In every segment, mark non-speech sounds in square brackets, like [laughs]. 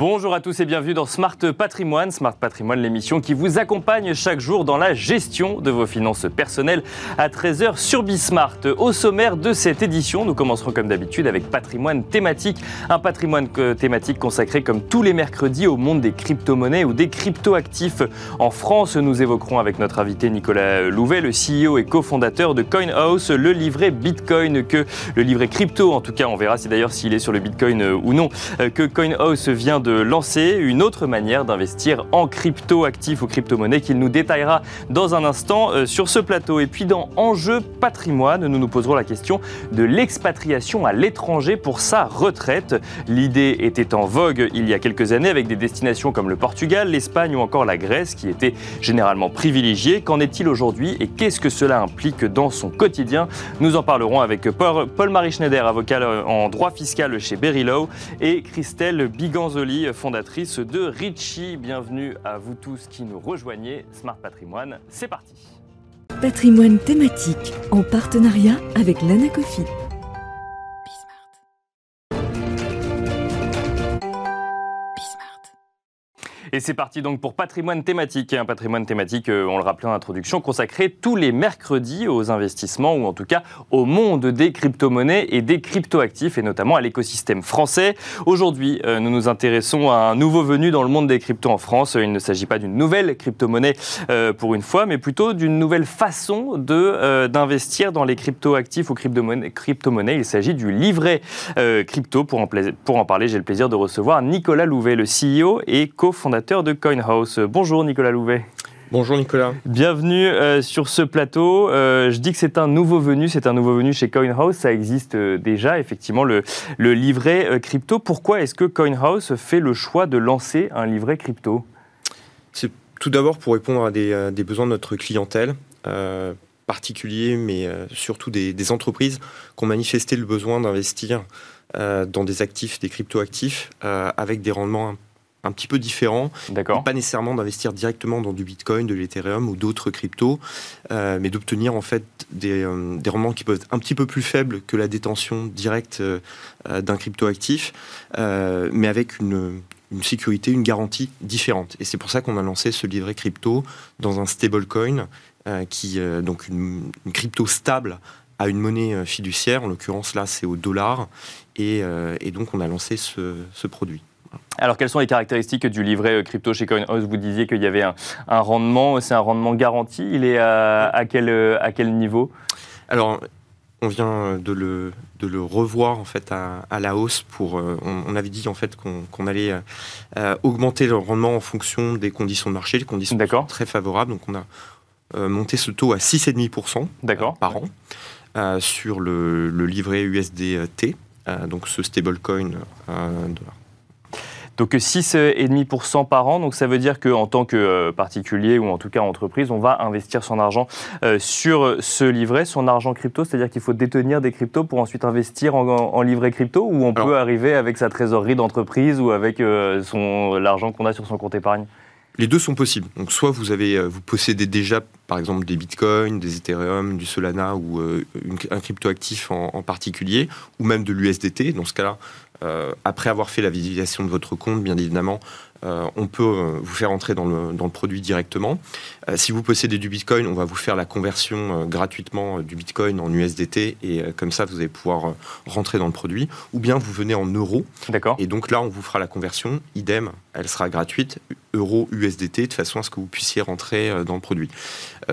Bonjour à tous et bienvenue dans Smart Patrimoine. Smart Patrimoine, l'émission qui vous accompagne chaque jour dans la gestion de vos finances personnelles à 13h sur Bismart. Au sommaire de cette édition, nous commencerons comme d'habitude avec patrimoine thématique. Un patrimoine thématique consacré comme tous les mercredis au monde des crypto-monnaies ou des crypto-actifs. En France, nous évoquerons avec notre invité Nicolas Louvet, le CEO et cofondateur de CoinHouse, le livret Bitcoin que le livret crypto, en tout cas, on verra si d'ailleurs s'il est sur le Bitcoin ou non, que CoinHouse vient de lancer une autre manière d'investir en crypto-actifs ou crypto-monnaies qu'il nous détaillera dans un instant euh, sur ce plateau. Et puis dans Enjeu patrimoine, nous nous poserons la question de l'expatriation à l'étranger pour sa retraite. L'idée était en vogue il y a quelques années avec des destinations comme le Portugal, l'Espagne ou encore la Grèce qui étaient généralement privilégiées. Qu'en est-il aujourd'hui et qu'est-ce que cela implique dans son quotidien? Nous en parlerons avec Paul-Marie Schneider, avocat en droit fiscal chez Berry et Christelle Biganzoli fondatrice de Richie. Bienvenue à vous tous qui nous rejoignez. Smart Patrimoine, c'est parti. Patrimoine thématique en partenariat avec l'Anacofi. Et c'est parti donc pour patrimoine thématique. Un patrimoine thématique, euh, on le rappelait en introduction, consacré tous les mercredis aux investissements ou en tout cas au monde des crypto-monnaies et des crypto-actifs et notamment à l'écosystème français. Aujourd'hui, euh, nous nous intéressons à un nouveau venu dans le monde des cryptos en France. Il ne s'agit pas d'une nouvelle crypto-monnaie euh, pour une fois, mais plutôt d'une nouvelle façon d'investir dans les crypto-actifs ou crypto-monnaies. Il s'agit du livret crypto. Pour en, pour en parler, j'ai le plaisir de recevoir Nicolas Louvet, le CEO et cofondateur de CoinHouse. Bonjour Nicolas Louvet. Bonjour Nicolas. Bienvenue euh, sur ce plateau. Euh, je dis que c'est un nouveau venu, c'est un nouveau venu chez CoinHouse. Ça existe euh, déjà, effectivement, le, livret crypto. Pourquoi est-ce que CoinHouse fait le choix de lancer un livret crypto? C'est tout d'abord pour répondre à des, besoins de notre clientèle particuliers, mais surtout des, des, entreprises qui ont manifesté le besoin d'investir dans des actifs, des crypto-actifs, avec des rendements un petit peu différent. Pas nécessairement d'investir directement dans du Bitcoin, de l'Ethereum ou d'autres cryptos, euh, mais d'obtenir en fait des, euh, des, rendements qui peuvent être un petit peu plus faibles que la détention directe euh, d'un crypto actif, mais avec une, une, sécurité, une garantie différente. Et c'est pour ça qu'on a lancé ce livret crypto dans un stablecoin, qui donc une, crypto stable à une monnaie fiduciaire. En l'occurrence là, c'est au dollar, et, et, donc on a lancé ce, ce produit. Alors, quelles sont les caractéristiques du livret euh, crypto chez CoinHouse Vous disiez qu'il y avait un, rendement, c'est un rendement garanti? Il est à, quel, euh, à quel niveau? Alors, on vient de le, de le revoir en fait à, la hausse pour. Euh, on, avait dit en fait qu'on allait augmenter le rendement en fonction des conditions de marché, les conditions sont très favorables. Donc on a monté ce taux à 6,5% par an sur le, le, livret USDT, donc ce stablecoin donc 6,5% par an. Donc ça veut dire qu'en tant que euh, particulier ou en tout cas entreprise, on va investir son argent euh, sur ce livret, son argent crypto. C'est-à-dire qu'il faut détenir des cryptos pour ensuite investir en, livret crypto ou on peut arriver avec sa trésorerie d'entreprise ou avec euh, l'argent qu'on a sur son compte épargne? Les deux sont possibles. Donc, soit vous avez, vous possédez déjà, par exemple, des bitcoins, des Ethereum, du Solana ou un cryptoactif en, en, particulier, ou même de l'USDT. Dans ce cas-là, euh, après avoir fait la visualisation de votre compte, bien évidemment, euh, on peut euh, vous faire entrer dans le, dans le produit directement. si vous possédez du Bitcoin, on va vous faire la conversion gratuitement du Bitcoin en USDT et comme ça, vous allez pouvoir rentrer dans le produit. Ou bien vous venez en euros. D'accord. Et donc là, on vous fera la conversion. Idem, elle sera gratuite, euro USDT, de façon à ce que vous puissiez rentrer dans le produit.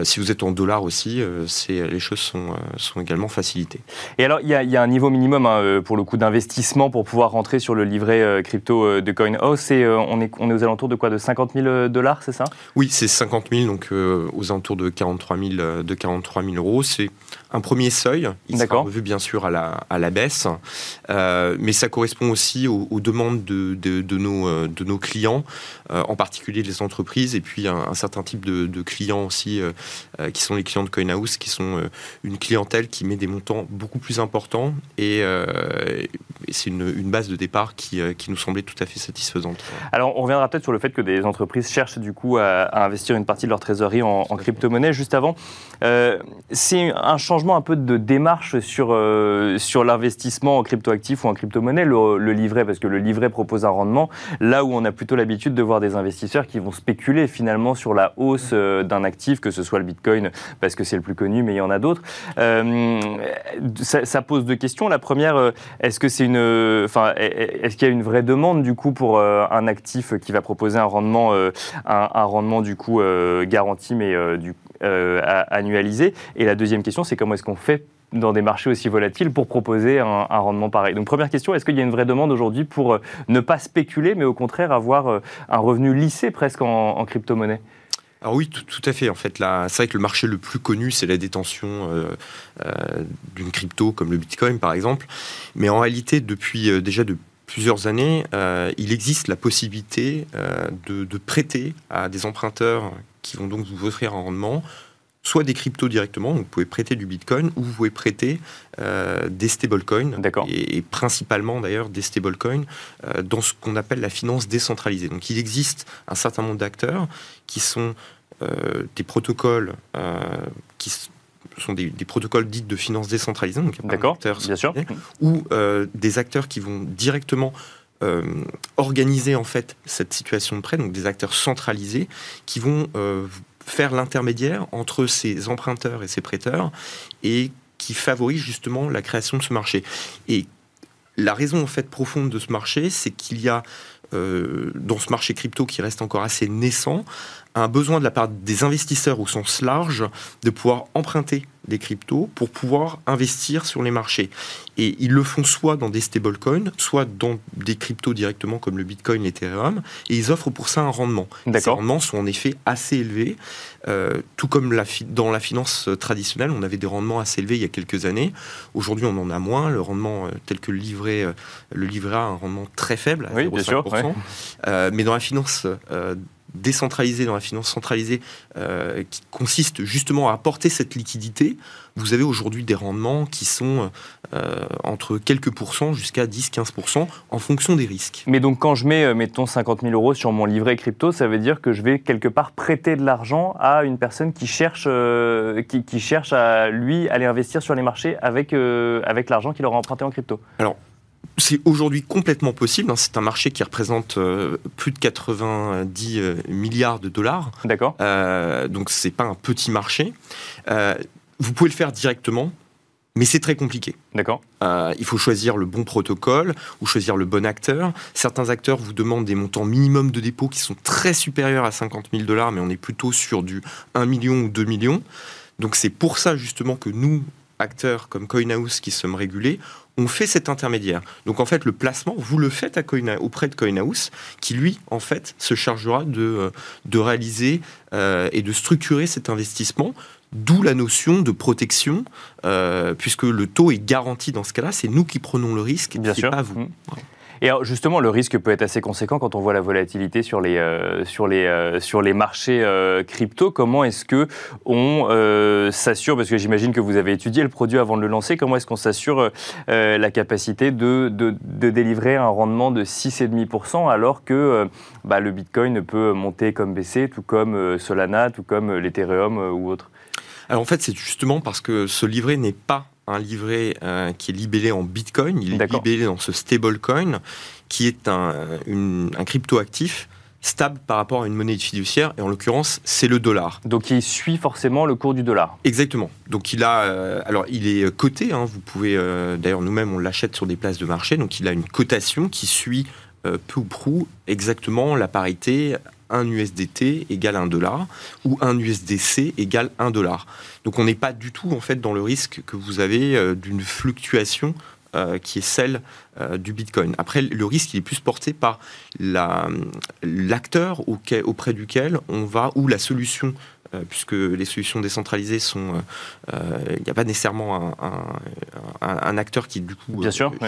si vous êtes en dollars aussi, les choses sont, sont également facilitées. Et alors, il y, y, a un niveau minimum hein, pour le coup d'investissement pour pouvoir rentrer sur le livret euh, crypto euh, de CoinHouse. Et euh, on, est, on est aux alentours de quoi De 50 000 dollars, c'est ça? Oui, c'est 50 000, donc aux alentours de 43 000, de 43 000 euros. C'est un premier seuil. Il sera revu bien sûr à la, à la baisse, mais ça correspond aussi aux, demandes de, de, nos, de nos clients, en particulier les entreprises, et puis un, certain type de, clients aussi, qui sont les clients de CoinHouse, qui sont une clientèle qui met des montants beaucoup plus importants et, c'est une, base de départ qui, qui, nous semblait tout à fait satisfaisante. Alors, on reviendra peut-être sur le fait que des entreprises cherchent du coup à, investir une partie de leur trésorerie en, crypto-monnaie. Juste avant, c'est un changement un peu de démarche sur, sur l'investissement en crypto-actifs ou en crypto-monnaie, le, livret, parce que le livret propose un rendement, là où on a plutôt l'habitude de voir des investisseurs qui vont spéculer finalement sur la hausse d'un actif, que ce soit le Bitcoin, parce que c'est le plus connu, mais il y en a d'autres. Euh, ça, pose deux questions. La première, euh, est-ce qu'il y a une vraie demande du coup pour euh, un actif qui va proposer un rendement, un, rendement du coup garanti, mais du annualisé Et la deuxième question, c'est comment est-ce qu'on fait dans des marchés aussi volatiles pour proposer un, rendement pareil? Donc première question, est-ce qu'il y a une vraie demande aujourd'hui pour ne pas spéculer, mais au contraire avoir un revenu lissé presque en crypto-monnaie? Alors oui, tout, à fait. En fait, c'est vrai que le marché le plus connu, c'est la détention euh, euh, d'une crypto comme le Bitcoin, par exemple. Mais en réalité, depuis euh, déjà de plusieurs années, il existe la possibilité de, prêter à des emprunteurs qui vont donc vous offrir un rendement, soit des cryptos directement, donc vous pouvez prêter du Bitcoin, ou vous pouvez prêter des stablecoins, et, et, principalement d'ailleurs des stablecoins, dans ce qu'on appelle la finance décentralisée. Donc il existe un certain nombre d'acteurs qui sont euh, des protocoles euh, qui sont des, protocoles dits de finance décentralisée, donc bien sûr. ou euh, des acteurs qui vont directement organiser en fait cette situation de prêt, donc des acteurs centralisés qui vont faire l'intermédiaire entre ces emprunteurs et ces prêteurs et qui favorisent justement la création de ce marché. Et la raison en fait profonde de ce marché, c'est qu'il y a dans ce marché crypto qui reste encore assez naissant, un besoin de la part des investisseurs au sens large de pouvoir emprunter des cryptos pour pouvoir investir sur les marchés. Et ils le font soit dans des stablecoins, soit dans des cryptos directement comme le Bitcoin, l'Ethereum, et ils offrent pour ça un rendement. Ces rendements sont en effet assez élevés, euh, tout comme la dans la finance traditionnelle, on avait des rendements assez élevés il y a quelques années. Aujourd'hui, on en a moins. Le rendement euh, tel que le livret, euh, le livret a un rendement très faible, à oui, 0,5%. mais dans la finance décentralisée dans la finance centralisée euh, qui consiste justement à apporter cette liquidité, vous avez aujourd'hui des rendements qui sont euh, entre quelques pourcents jusqu'à 10-15% en fonction des risques. Mais donc quand je mets, euh, mettons, 50 000 euros sur mon livret crypto, ça veut dire que je vais quelque part prêter de l'argent à une personne qui cherche, qui, qui, cherche à lui aller investir sur les marchés avec, avec l'argent qu'il aura emprunté en crypto Alors, c'est aujourd'hui complètement possible. Hein. C'est un marché qui représente euh, plus de 90 euh, milliards de dollars. D'accord. Euh, donc c'est pas un petit marché. Euh, vous pouvez le faire directement, mais c'est très compliqué. D'accord. il faut choisir le bon protocole ou choisir le bon acteur. Certains acteurs vous demandent des montants minimum de dépôt qui sont très supérieurs à 50 000 dollars, mais on est plutôt sur du 1 million ou 2 millions. Donc c'est pour ça justement que nous, acteurs comme CoinHouse qui sommes régulés, on fait cet intermédiaire. Donc en fait, le placement, vous le faites à auprès de CoinHouse, qui lui, en fait, se chargera de, euh, de réaliser euh, et de structurer cet investissement. D'où la notion de protection, euh, puisque le taux est garanti dans ce cas-là, c'est nous qui prenons le risque, Bien sûr. pas vous. Mmh. Et justement, le risque peut être assez conséquent quand on voit la volatilité sur les, euh, sur les, euh, sur les marchés euh, crypto. Comment est-ce que on s'assure, parce que j'imagine que vous avez étudié le produit avant de le lancer, comment est-ce qu'on s'assure la capacité de, de, de, délivrer un rendement de 6,5% alors que bah, le Bitcoin peut monter comme baisser, tout comme Solana, tout comme l'Ethereum ou autre? Alors en fait, c'est justement parce que ce livret n'est pas un livret euh, qui est libellé en Bitcoin, il est libellé dans ce stablecoin, qui est un, un crypto-actif stable par rapport à une monnaie fiduciaire, et en l'occurrence, c'est le dollar. Donc il suit forcément le cours du dollar. Exactement. Donc il a, euh, alors il est coté. Hein, vous pouvez, euh, d'ailleurs nous-mêmes on l'achète sur des places de marché, donc il a une cotation qui suit peu ou prou exactement la parité un USDT égale un dollar ou un USDC égale un dollar. Donc on n'est pas du tout en fait dans le risque que vous avez euh, d'une fluctuation euh, qui est celle euh, du Bitcoin. Après, le risque il est plus porté par l'acteur auprès duquel on va ou la solution puisque les solutions décentralisées sont, il n'y a pas nécessairement un, acteur qui du coup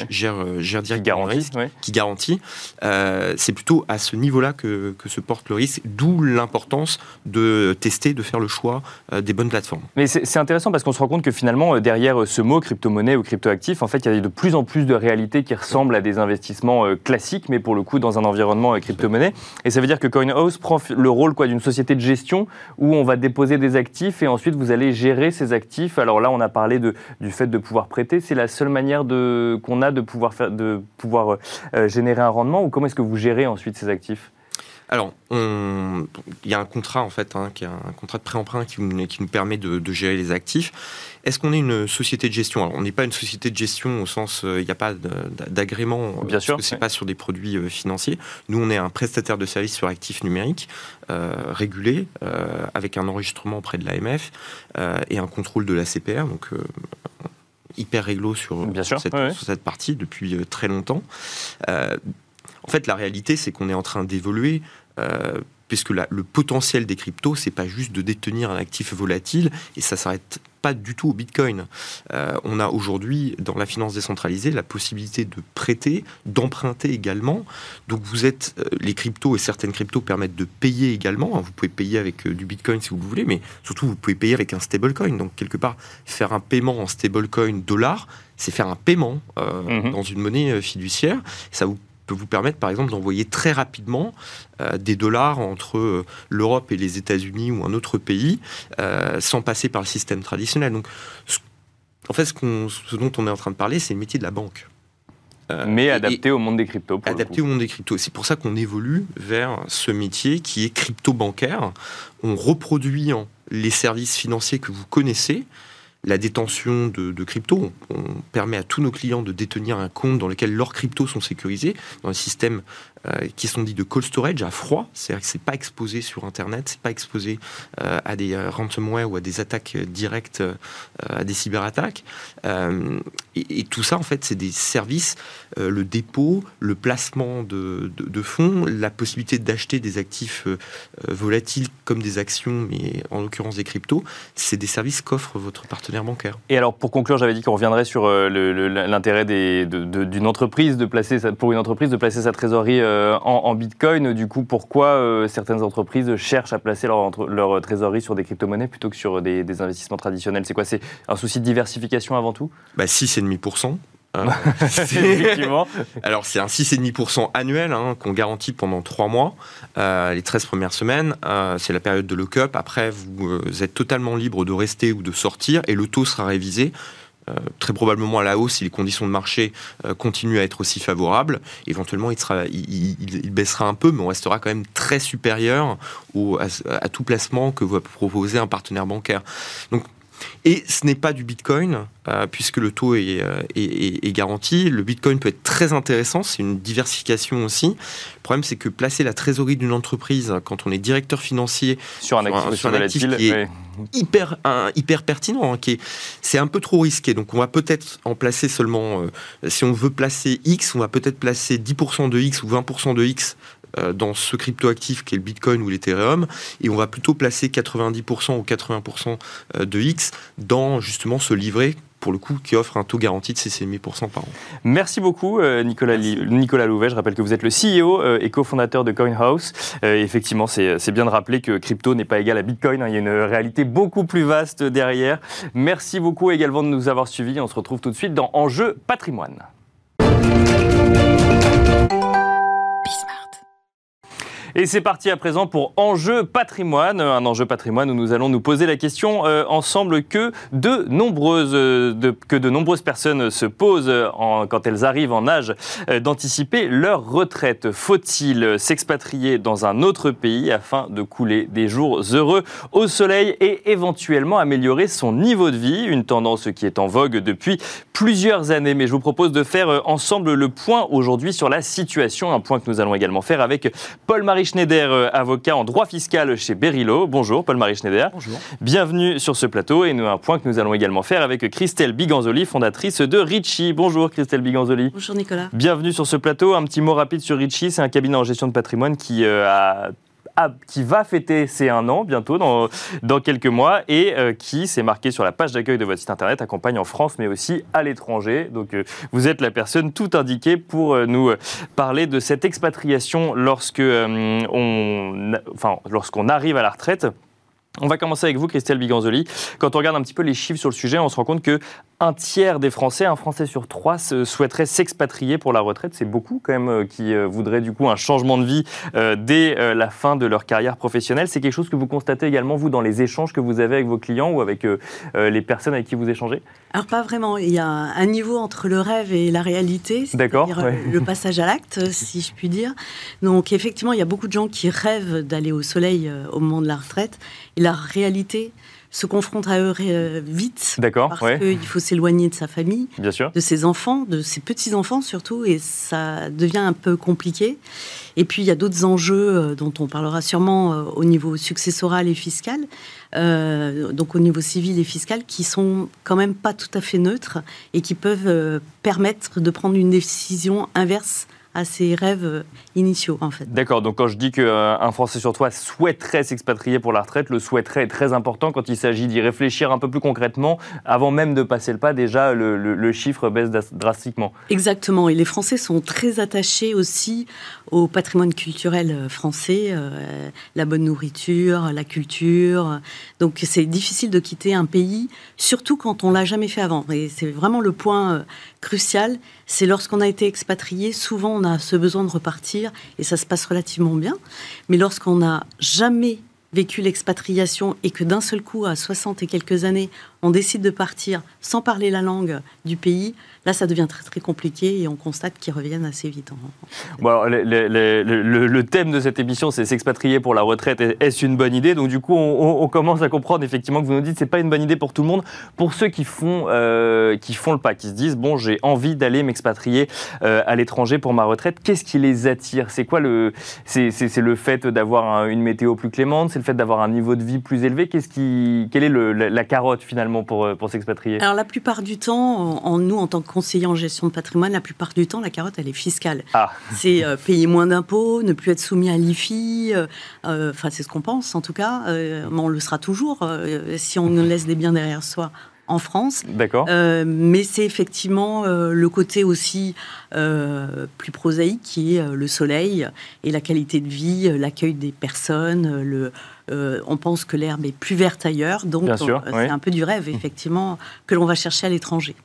gère, gère directement le risque, qui garantit. c'est plutôt à ce niveau-là que, que, se porte le risque, d'où l'importance de tester, de faire le choix des bonnes plateformes. Mais c'est intéressant parce qu'on se rend compte que finalement derrière ce mot crypto-monnaie ou crypto-actif, en fait, il y a de plus en plus de réalités qui ressemblent à des investissements classiques, mais pour le coup dans un environnement crypto-monnaie. Et ça veut dire que CoinHouse prend le rôle d'une société de gestion où on va déposer des actifs et ensuite vous allez gérer ces actifs. Alors là, on a parlé du fait de pouvoir prêter. C'est la seule manière qu'on a de pouvoir, faire, de pouvoir euh, générer un rendement ou comment est-ce que vous gérez ensuite ces actifs? Alors, il y a un contrat en fait, hein, qui est un contrat de pré-emprunt qui, nous permet de, gérer les actifs. Est-ce qu'on est une société de gestion? Alors, on n'est pas une société de gestion au sens, euh, il n'y a pas d'agrément, euh, Bien sûr, que c'est pas sur des produits euh, financiers. Nous, on est un prestataire de services sur actifs numériques régulé, avec un enregistrement auprès de l'AMF et un contrôle de la CPR. Donc hyper réglo sur, cette, sur cette, partie depuis très longtemps. En fait, la réalité, c'est qu'on est en train d'évoluer. Euh, puisque le potentiel des cryptos, c'est pas juste de détenir un actif volatile, et ça s'arrête pas du tout au Bitcoin. Euh, on a aujourd'hui, dans la finance décentralisée, la possibilité de prêter, d'emprunter également. Donc vous êtes, euh, les cryptos et certaines cryptos permettent de payer également. Hein. vous pouvez payer avec du Bitcoin si vous voulez, mais surtout vous pouvez payer avec un stablecoin. Donc quelque part, faire un paiement en stablecoin dollar, c'est faire un paiement mmh dans une monnaie fiduciaire. Ça vous peut vous permettre, par exemple, d'envoyer très rapidement euh, des dollars entre euh, l'Europe et les États-Unis ou un autre pays, euh, sans passer par le système traditionnel. Donc, en fait, ce, ce, dont on est en train de parler, c'est le métier de la banque. Mais adapté au monde des cryptos. adapté au monde des cryptos. C'est pour ça qu'on évolue vers ce métier qui est crypto-bancaire. On reproduit les services financiers que vous connaissez, la détention de, crypto. On, permet à tous nos clients de détenir un compte dans lequel leurs cryptos sont sécurisés, dans un système qui sont dits de cold storage à froid, c'est-à-dire que c'est pas exposé sur Internet, c'est pas exposé euh, à des euh, ransomware ou à des attaques directes, à des cyberattaques. Et, tout ça, en fait, c'est des services, le dépôt, le placement de, de fonds, la possibilité d'acheter des actifs volatiles comme des actions, mais en l'occurrence des cryptos, c'est des services qu'offre votre partenaire bancaire. Et alors, pour conclure, j'avais dit qu'on reviendrait sur l'intérêt d'une entreprise de placer, pour une entreprise de placer sa trésorerie euh, en, Bitcoin. Du coup, pourquoi euh, certaines entreprises cherchent à placer leur, leur trésorerie sur des crypto-monnaies plutôt que sur des, investissements traditionnels? C'est quoi? C'est un souci de diversification avant tout? Bah, 6,5%. Euh, [laughs] Effectivement. Alors, c'est un 6,5% annuel hein, qu'on garantit pendant 3 mois. les 13 premières semaines, c'est la période de lock-up. Après, vous, êtes totalement libre de rester ou de sortir et le taux sera révisé euh, très probablement à la hausse si les conditions de marché euh, continuent à être aussi favorables. Éventuellement, il, sera, il, baissera un peu, mais on restera quand même très supérieur à, tout placement que va proposer un partenaire bancaire. Et ce n'est pas du Bitcoin, euh, puisque le taux euh, est, garanti. Le Bitcoin peut être très intéressant, c'est une diversification aussi. Le problème, c'est que placer la trésorerie d'une entreprise quand on est directeur financier sur un actif, qui est hyper, hyper pertinent, hein, c'est un peu trop risqué. Donc on va peut-être en placer seulement, euh, si on veut placer X, on va peut-être placer 10% de X ou 20% de X dans ce cryptoactif qui est le Bitcoin ou l'Ethereum, et on va plutôt placer 90% ou 80% euh, de X dans justement ce livret pour le coup, qui offre un taux garanti de 6,5% par an. Merci beaucoup, euh, Nicolas, Nicolas Louvet. Je rappelle que vous êtes le CEO et cofondateur de CoinHouse. effectivement, c'est bien de rappeler que crypto n'est pas égal à Bitcoin. Hein. Il y a une réalité beaucoup plus vaste derrière. Merci beaucoup également de nous avoir suivis. On se retrouve tout de suite dans Enjeu patrimoine. Et c'est parti à présent pour Enjeu patrimoine, un enjeu patrimoine où nous allons nous poser la question euh, ensemble que de nombreuses, euh, que de nombreuses personnes se posent quand elles arrivent en âge euh, d'anticiper leur retraite. Faut-il s'expatrier dans un autre pays afin de couler des jours heureux au soleil et éventuellement améliorer son niveau de vie? Une tendance qui est en vogue depuis plusieurs années. Mais je vous propose de faire ensemble le point aujourd'hui sur la situation, un point que nous allons également faire avec Paul-Marie Schneider, euh, avocat en droit fiscal chez Berilo. Bonjour Paul-Marie Schneider. Bonjour. Bienvenue sur ce plateau et nous un point que nous allons également faire avec Christelle Biganzoli, fondatrice de Richie. Bonjour Christelle Biganzoli. Bonjour Nicolas. Bienvenue sur ce plateau. Un petit mot rapide sur Richie, c'est un cabinet en gestion de patrimoine qui euh, a qui va fêter ses un an bientôt, dans, dans quelques mois, et euh, qui, s'est marqué sur la page d'accueil de votre site internet, accompagne en France, mais aussi à l'étranger. Donc euh, vous êtes la personne tout indiquée pour euh, nous parler de cette expatriation lorsque on, enfin, lorsqu'on arrive à la retraite. On va commencer avec vous, Christelle Biganzoli. Quand on regarde un petit peu les chiffres sur le sujet, on se rend compte que un tiers des Français, un Français sur trois, souhaiterait s'expatrier pour la retraite. C'est beaucoup quand même euh, qui euh, voudraient du coup un changement de vie euh, dès la fin de leur carrière professionnelle. C'est quelque chose que vous constatez également, vous, dans les échanges que vous avez avec vos clients ou avec les personnes avec qui vous échangez? Alors pas vraiment. Il y a un niveau entre le rêve et la réalité. D'accord. Le passage à l'acte, si je puis dire. Donc effectivement, il y a beaucoup de gens qui rêvent d'aller au soleil au moment de la retraite. Et la réalité, se confronte à eux euh, vite. D'accord. Parce qu'il faut s'éloigner de sa famille, Bien sûr. de ses enfants, de ses petits-enfants surtout, et ça devient un peu compliqué. Et puis il y a d'autres enjeux euh, dont on parlera sûrement euh, au niveau successoral et fiscal, donc au niveau civil et fiscal, qui sont quand même pas tout à fait neutres et qui peuvent permettre de prendre une décision inverse à ses rêves euh, initiaux, en fait. D'accord, donc quand je dis qu'un euh, Français sur toi souhaiterait s'expatrier pour la retraite, le souhaiterait est très important quand il s'agit d'y réfléchir un peu plus concrètement. Avant même de passer le pas, déjà, le, chiffre baisse drastiquement. Exactement, et les Français sont très attachés aussi au patrimoine culturel euh, français, la bonne nourriture, la culture. Donc c'est difficile de quitter un pays, surtout quand on l'a jamais fait avant. Et c'est vraiment le point crucial, c'est lorsqu'on a été expatrié, souvent on a ce besoin de repartir et ça se passe relativement bien. Mais lorsqu'on n'a jamais vécu l'expatriation et que d'un seul coup, à 60 et quelques années, on décide de partir sans parler la langue du pays, là, ça devient très compliqué et on constate qu'ils reviennent assez vite. Bon, le, thème de cette émission, c'est s'expatrier pour la retraite. Est-ce une bonne idée? Donc du coup, on, commence à comprendre effectivement que vous nous dites c'est pas une bonne idée pour tout le monde. Pour ceux qui font euh, qui font le pas, qui se disent bon, j'ai envie d'aller m'expatrier euh, à l'étranger pour ma retraite. Qu'est-ce qui les attire? C'est quoi le c'est le fait d'avoir une météo plus clémente, c'est le fait d'avoir un niveau de vie plus élevé? Qu'est-ce qui quelle est la carotte finalement? Pour, euh, pour s'expatrier? Alors la plupart du temps, en, nous en tant que conseillers en gestion de patrimoine, la plupart du temps, la carotte, elle est fiscale. Ah. [laughs] C'est euh, payer moins d'impôts, ne plus être soumis à l'IFI, euh, enfin c'est ce qu'on pense en tout cas, mais on le sera toujours si on laisse des biens derrière soi en France. D'accord. mais c'est effectivement le côté aussi plus prosaïque qui est le soleil et la qualité de vie, l'accueil des personnes, le, euh, on pense que l'herbe est plus verte ailleurs, donc euh, c'est un peu du rêve, effectivement, que l'on va chercher à l'étranger.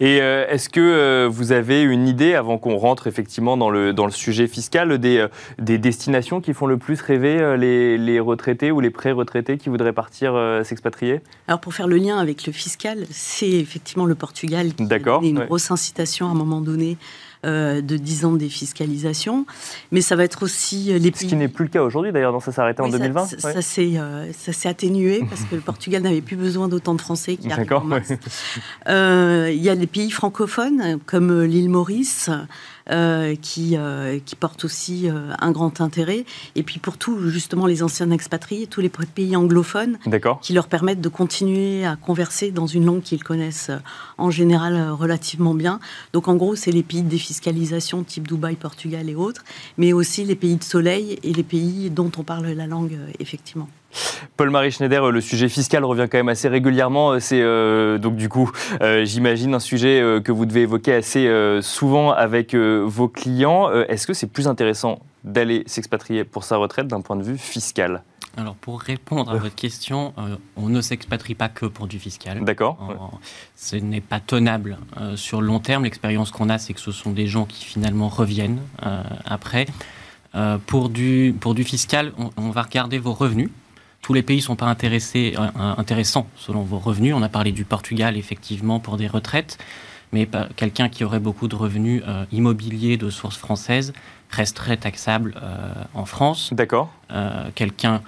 Et euh, est-ce que vous avez une idée, avant qu'on rentre effectivement dans le, dans le sujet fiscal, des, des destinations qui font le plus rêver les, retraités ou les pré-retraités qui voudraient partir s'expatrier? Alors pour faire le lien avec le fiscal, c'est effectivement le Portugal qui a une grosse incitation à un moment donné de 10 ans de défiscalisation. Mais ça va être aussi euh, les pays... Ce qui n'est plus le cas aujourd'hui, d'ailleurs, dans ça s'est arrêté en 2020 Ça, euh, ça s'est atténué parce que le [laughs] Portugal n'avait plus besoin d'autant de Français qui arrivent Il y a les pays francophones, comme l'île Maurice, euh, qui, euh, qui porte aussi euh, un grand intérêt. Et puis pour tous, justement, les anciens expatriés, tous les pays anglophones, qui leur permettent de continuer à converser dans une langue qu'ils connaissent en général relativement bien. Donc en gros, c'est les pays de défiscalisation type Dubaï, Portugal et autres, mais aussi les pays de soleil et les pays dont on parle la langue, effectivement. Paul-Marie Schneider, le sujet fiscal revient quand même assez régulièrement. C'est euh, donc du coup, euh, j'imagine, un sujet euh, que vous devez évoquer assez souvent avec vos clients. Est-ce que c'est plus intéressant d'aller s'expatrier pour sa retraite d'un point de vue fiscal? Alors pour répondre à votre question, on ne s'expatrie pas que pour du fiscal. D'accord. Ce n'est pas tenable sur le long terme. L'expérience qu'on a, c'est que ce sont des gens qui finalement reviennent après. pour, du, pour du fiscal, on va regarder vos revenus. Tous les pays ne sont pas intéressés, euh, intéressants selon vos revenus. On a parlé du Portugal, effectivement, pour des retraites. Mais quelqu'un qui aurait beaucoup de revenus euh, immobiliers de source française resterait taxable euh, en France. D'accord. quelqu'un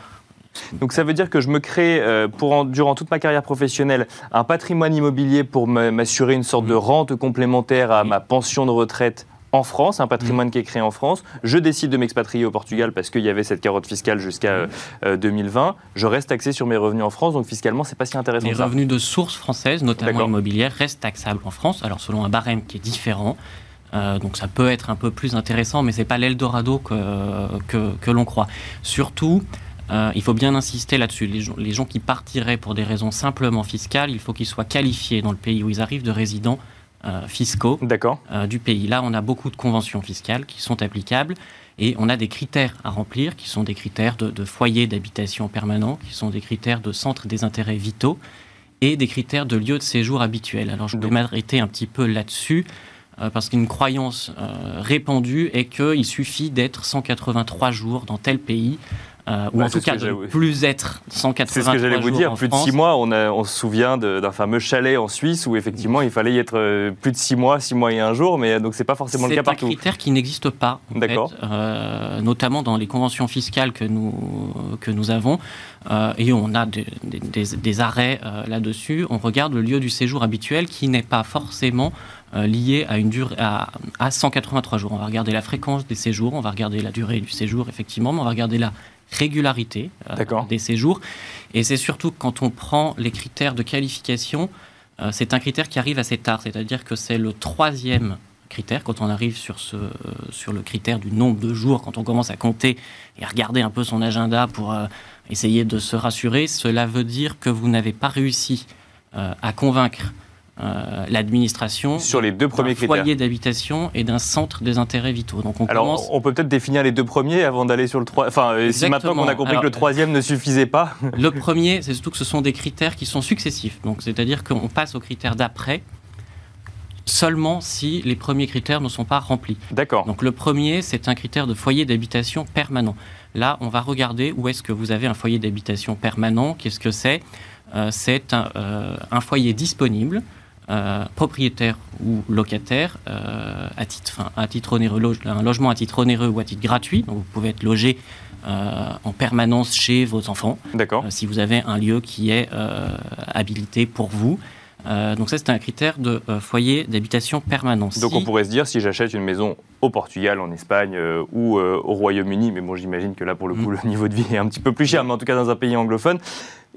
donc ça veut dire que je me crée, pour, durant toute ma carrière professionnelle, un patrimoine immobilier pour m'assurer une sorte de rente complémentaire à ma pension de retraite en France, un patrimoine mm. qui est créé en France. Je décide de m'expatrier au Portugal parce qu'il y avait cette carotte fiscale jusqu'à 2020. Mm. Euh, je reste taxé sur mes revenus en France, donc fiscalement, c'est pas si intéressant. Les revenus de source française, notamment immobilière, restent taxables en France. Alors selon un barème qui est différent. donc ça peut être un peu plus intéressant, mais c'est pas l'Eldorado que, que, que l'on croit. Surtout, euh, il faut bien insister là-dessus. Les, gens qui partiraient pour des raisons simplement fiscales, il faut qu'ils soient qualifiés dans le pays où ils arrivent de résidents euh, fiscaux euh, du pays. Là, on a beaucoup de conventions fiscales qui sont applicables et on a des critères à remplir qui sont des critères de, de foyer d'habitation permanent, qui sont des critères de centre des intérêts vitaux et des critères de lieu de séjour habituel. Alors, je vais m'arrêter un petit peu là-dessus parce qu'une croyance répandue est qu'il suffit d'être 183 jours dans tel pays euh, ou en tout cas de plus être 183 C'est ce que j'allais vous dire. Plus de 6 mois, on, on se souvient d'un fameux chalet en Suisse où effectivement il fallait y être euh, plus de 6 mois, 6 mois et un jour, mais donc c'est pas forcément le cas partout. C'est un critère qui n'existe pas, D'accord. Euh, notamment dans les conventions fiscales que nous, que nous avons. et on a des, des, arrêts là-dessus. On regarde le lieu du séjour habituel qui n'est pas forcément lié à une durée à, à, 183 jours. On va regarder la fréquence des séjours, on va regarder la durée du séjour effectivement, mais on va regarder la régularité euh, des séjours. Et c'est surtout quand on prend les critères de qualification, euh, c'est un critère qui arrive assez tard, c'est-à-dire que c'est le troisième critère, quand on arrive sur, ce, sur le critère du nombre de jours, quand on commence à compter et à regarder un peu son agenda pour euh, essayer de se rassurer, cela veut dire que vous n'avez pas réussi à convaincre euh, l'administration sur les deux premiers critères. foyer d'habitation et d'un centre des intérêts vitaux. Donc on Alors on peut peut-être définir les deux premiers avant d'aller sur le troisième. Enfin, euh, si maintenant qu'on a compris que le troisième ne suffisait pas. [laughs] Le premier, c'est surtout que ce sont des critères qui sont successifs. Donc c'est-à-dire qu'on passe aux critères d'après seulement si les premiers critères ne sont pas remplis. D'accord. Donc le premier, c'est un critère de foyer d'habitation permanent. Là, on va regarder où est-ce que vous avez un foyer d'habitation permanent. Qu'est-ce que c'est? Euh, C'est un, un, foyer disponible euh, propriétaire ou locataire euh, à, titre, à titre onéreux, un logement à titre onéreux ou à titre gratuit. Donc vous pouvez être logé euh, en permanence chez vos enfants. D'accord. si vous avez un lieu qui est habilité pour vous. donc ça, c'est un critère de foyer d'habitation permanent. Donc on pourrait se dire, si j'achète une maison au Portugal, en Espagne ou au Royaume-Uni, mais bon, j'imagine que là, pour le coup, mm. le niveau de vie est un petit peu plus cher, mais en tout cas dans un pays anglophone,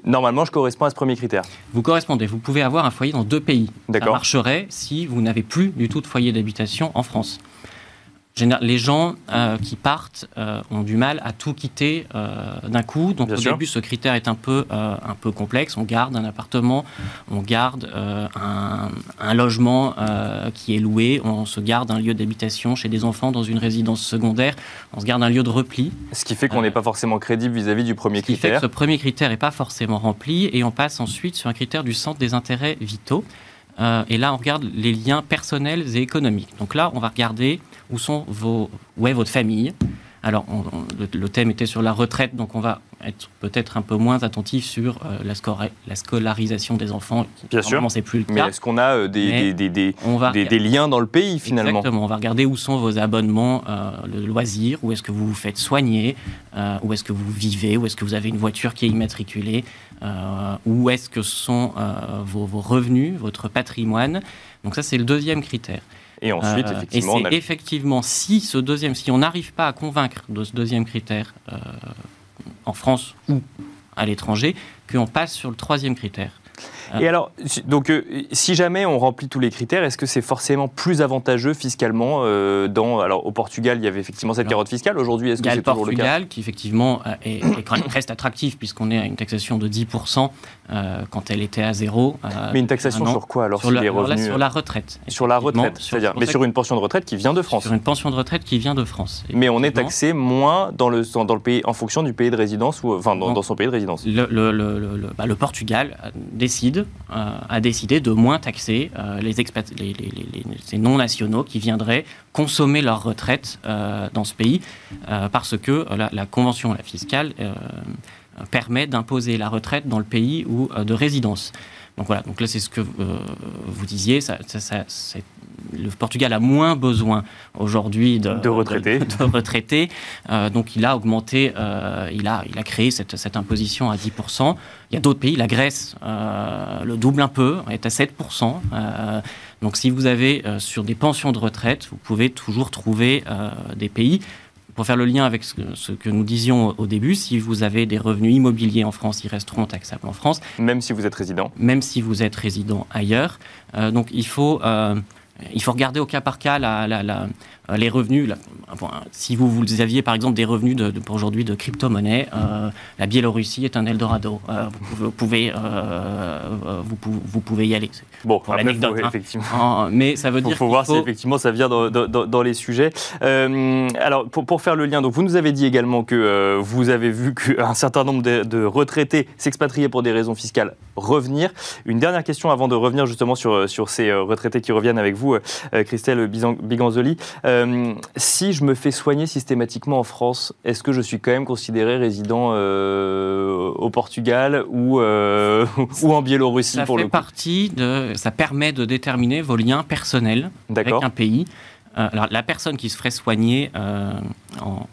Normalement, je corresponds à ce premier critère. Vous correspondez. Vous pouvez avoir un foyer dans deux pays. Ça marcherait si vous n'avez plus du tout de foyer d'habitation en France les gens euh, qui partent euh, ont du mal à tout quitter euh, d'un coup. Donc au début, ce critère est un peu, un peu complexe. On garde un appartement, on garde un, logement qui est loué, on se garde un lieu d'habitation chez des enfants dans une résidence secondaire, on se garde un lieu de repli. Ce qui fait qu'on n'est pas forcément crédible vis-à-vis du premier critère. Ce qui fait que ce premier critère n'est pas forcément rempli et on passe ensuite sur un critère du centre des intérêts vitaux. Et là, on regarde les liens personnels et économiques. Donc là, on va regarder où sont vos, où est votre famille alors, le, thème était sur la retraite, donc on va être peut-être un peu moins attentif sur euh, la, la, scolarisation des enfants. Bien sûr. c'est plus le cas. Mais est-ce qu'on a euh, des, des, des, des, liens dans le pays finalement? Exactement. On va regarder où sont vos abonnements euh, le loisir, où est-ce que vous vous faites soigner, où est-ce que vous vivez, où est-ce que vous avez une voiture qui est immatriculée, où est-ce que sont vos, vos revenus, votre patrimoine? Donc ça, c'est le deuxième critère. Et ensuite, euh, effectivement, et effectivement, si ce deuxième, si on n'arrive pas à convaincre de ce deuxième critère euh, en France ou à l'étranger, qu'on passe sur le troisième critère. Et alors, donc, euh, si jamais on remplit tous les critères, est-ce que c'est forcément plus avantageux fiscalement euh, dans, Alors, au Portugal, il y avait effectivement cette carotte fiscale. Aujourd'hui, est-ce que c'est toujours le cas Portugal qui, effectivement, euh, est, quand même, reste attractif, puisqu'on est à une taxation de 10% quand elle était à zéro. mais une taxation sur quoi alors sur, la, revenus, sur la retraite. Sur la retraite, c'est-à-dire, mais sur une pension de retraite qui vient de France. Sur une pension de retraite qui vient de France. Mais on est taxé moins dans le, dans le pays, en fonction du pays de résidence, ou enfin, dans, son pays de résidence. Le, le, bah, le Portugal décide a décidé de moins taxer euh, les, non-nationaux qui viendraient consommer leur retraite euh, dans ce pays, euh, parce que la, convention fiscale permet d'imposer la retraite dans le pays de résidence. Donc voilà, donc là c'est ce que vous disiez, ça, ça, le Portugal a moins besoin aujourd'hui de, de, retraités. De, retraités. Euh, donc il a augmenté, euh, il, a, il a créé cette, cette, imposition à 10%. Il y a d'autres pays, la Grèce euh, le double un peu, est à 7%. donc si vous avez sur des pensions de retraite, vous pouvez toujours trouver des pays pour faire le lien avec ce, que nous disions au début, si vous avez des revenus immobiliers en France, ils resteront taxables en France. Même si vous êtes résident Même si vous êtes résident ailleurs. donc il faut il faut regarder au cas par cas les revenus. si vous, vous, aviez par exemple des revenus de, aujourd'hui de crypto-monnaie, la Biélorussie est un Eldorado. vous pouvez, vous, vous, pouvez y aller. Bon, pour l'anecdote, hein. effectivement. mais ça veut dire. Il faut voir si effectivement ça vient dans, dans, les sujets. alors, pour, pour, faire le lien, donc vous nous avez dit également que vous avez vu qu'un certain nombre de, de retraités s'expatrier pour des raisons fiscales revenir. Une dernière question avant de revenir justement sur, sur ces euh, retraités qui reviennent avec vous, euh, Christelle Biganzoli. Euh, si je me fais soigner systématiquement en France, est-ce que je suis quand même considéré résident au Portugal ou, [laughs] ou en Biélorussie ça pour fait le coup? partie de, Ça permet de déterminer vos liens personnels avec un pays. Euh, alors, la personne qui se ferait soigner euh,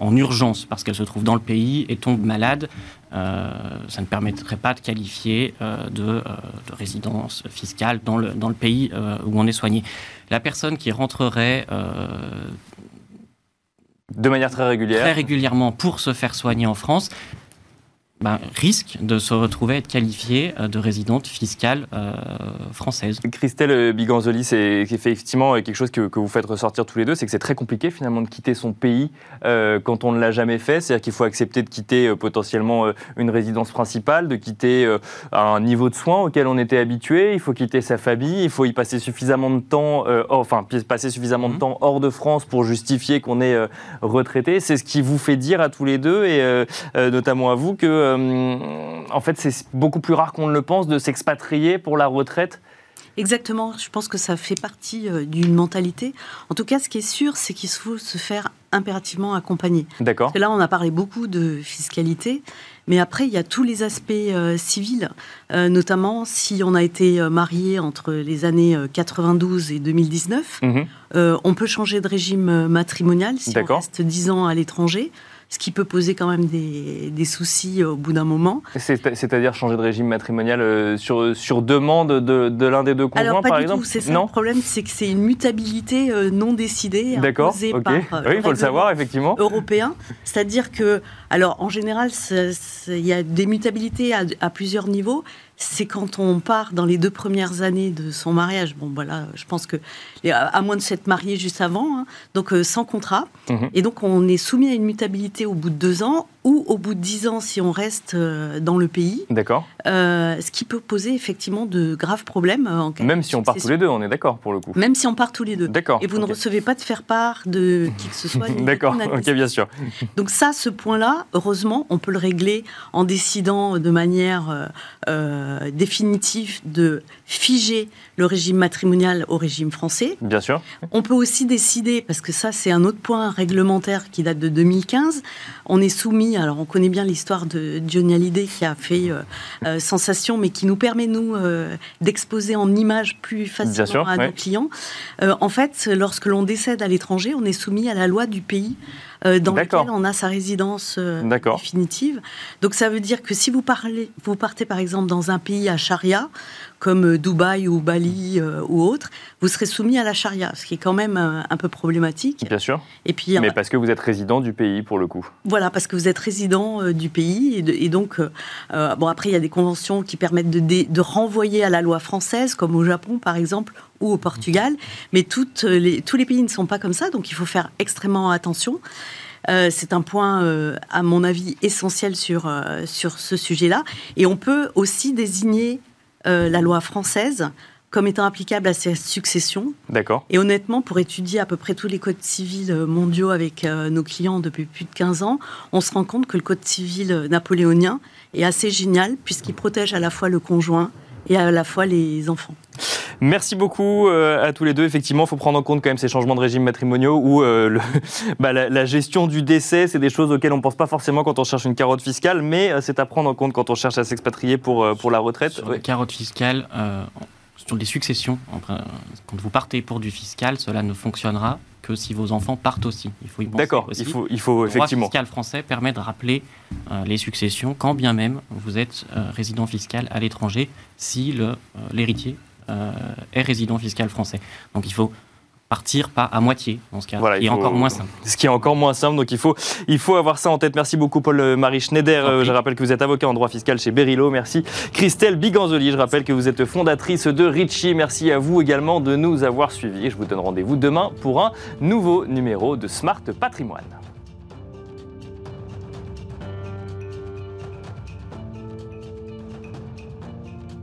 en, urgence parce qu'elle se trouve dans le pays et tombe malade, euh, ça ne permettrait pas de qualifier de, résidence fiscale dans le, dans le pays où on est soigné. La personne qui rentrerait de manière très régulière. Très régulièrement pour se faire soigner en France, ben, risque de se retrouver être qualifiée euh, de résidente fiscale euh, française. Christelle Biganzoli, c'est effectivement quelque chose que, vous faites ressortir tous les deux, c'est que c'est très compliqué finalement de quitter son pays euh, quand on ne l'a jamais fait. C'est-à-dire qu'il faut accepter de quitter potentiellement une résidence principale, de quitter un niveau de soins auquel on était habitué, il faut quitter sa famille, il faut y passer suffisamment de temps, enfin passer suffisamment de mhm. temps hors de France pour justifier qu'on est retraité. C'est ce qui vous fait dire à tous les deux et notamment à vous que euh, en fait, c'est beaucoup plus rare qu'on ne le pense de s'expatrier pour la retraite Exactement, je pense que ça fait partie euh, d'une mentalité. En tout cas, ce qui est sûr, c'est qu'il faut se faire impérativement accompagner. D'accord. Là, on a parlé beaucoup de fiscalité, mais après, il y a tous les aspects euh, civils, notamment si on a été marié entre les années 92 et 2019. Mhm. on peut changer de régime matrimonial si on reste 10 ans à l'étranger ce qui peut poser quand même des, des soucis au bout d'un moment. C'est-à-dire changer de régime matrimonial euh, sur, sur demande de, de l'un des deux conjoints, Alors, pas par du exemple? C'est ça le problème, c'est que c'est une mutabilité euh, non décidée, imposée par euh, oui, il faut le savoir, effectivement. européen. C'est-à-dire que, alors en général, il y a des mutabilités à, à plusieurs niveaux c'est quand on part dans les deux premières années de son mariage. Bon, voilà, je pense que, à moins de s'être marié juste avant, hein, donc sans contrat. Mhm. Et donc, on est soumis à une mutabilité au bout de deux ans ou au bout de dix ans si on reste euh, dans le pays. D'accord. Euh, ce qui peut poser effectivement de graves problèmes. Euh, en Même si on part tous les deux, on est d'accord pour le coup. Même si on part tous les deux. D'accord. Et vous ne recevez pas de faire part de qui que ce soit. [laughs] d'accord, ok, bien sûr. Donc ça, ce point-là, heureusement, on peut le régler en décidant de manière définitive de figer le régime matrimonial au régime français. Bien sûr. On peut aussi décider, parce que ça c'est un autre point réglementaire qui date de 2015, on est soumis, alors on connaît bien l'histoire de Johnny Hallyday qui a fait euh, euh, sensation, mais qui nous permet, nous, euh, d'exposer en images plus facilement à nos clients. en fait, lorsque l'on décède à l'étranger, on est soumis à la loi du pays dans lequel on a sa résidence définitive. Donc ça veut dire que si vous, parlez, vous partez par exemple dans un pays à charia, comme euh, Dubaï ou Bali euh, ou autre, vous serez soumis à la charia, ce qui est quand même euh, un, peu problématique. Bien sûr. Et puis, Mais parce que vous êtes résident du pays pour le coup. Voilà, parce que vous êtes résident du pays et, donc bon après il y a des conventions qui permettent de, de, renvoyer à la loi française, comme au Japon par exemple ou au Portugal, mais toutes les, tous les pays ne sont pas comme ça, donc il faut faire extrêmement attention. c'est un point, à mon avis, essentiel sur, sur ce sujet-là. Et on peut aussi désigner euh, la loi française comme étant applicable à ces successions. D'accord. Et honnêtement, pour étudier à peu près tous les codes civils mondiaux avec euh, nos clients depuis plus de 15 ans, on se rend compte que le code civil napoléonien est assez génial puisqu'il protège à la fois le conjoint et à la fois les enfants. Merci beaucoup euh, à tous les deux. Effectivement, il faut prendre en compte quand même ces changements de régime matrimoniaux où euh, [laughs] bah, la, gestion du décès, c'est des choses auxquelles on ne pense pas forcément quand on cherche une carotte fiscale, mais euh, c'est à prendre en compte quand on cherche à s'expatrier pour, pour la retraite. Sur carotte fiscale, sur les successions, quand vous partez pour du fiscal, cela ne fonctionnera que si vos enfants partent aussi. Il faut y penser D'accord, il faut, il faut effectivement. Le droit fiscal français permet de rappeler les successions quand bien même vous êtes résident fiscal à l'étranger si l'héritier euh, est résident fiscal français. Donc il faut partir pas à moitié dans ce cas, Voilà, il est faut- encore moins simple. Ce qui est encore moins simple, donc il faut, il faut avoir ça en tête. Merci beaucoup Paul-Marie Schneider. Merci. Euh, Je rappelle que vous êtes avocat en droit fiscal chez Berilo. Merci Christelle Biganzoli. Je rappelle que vous êtes fondatrice de Richie. Merci à vous également de nous avoir suivis. Je vous donne rendez-vous demain pour un nouveau numéro de Smart Patrimoine.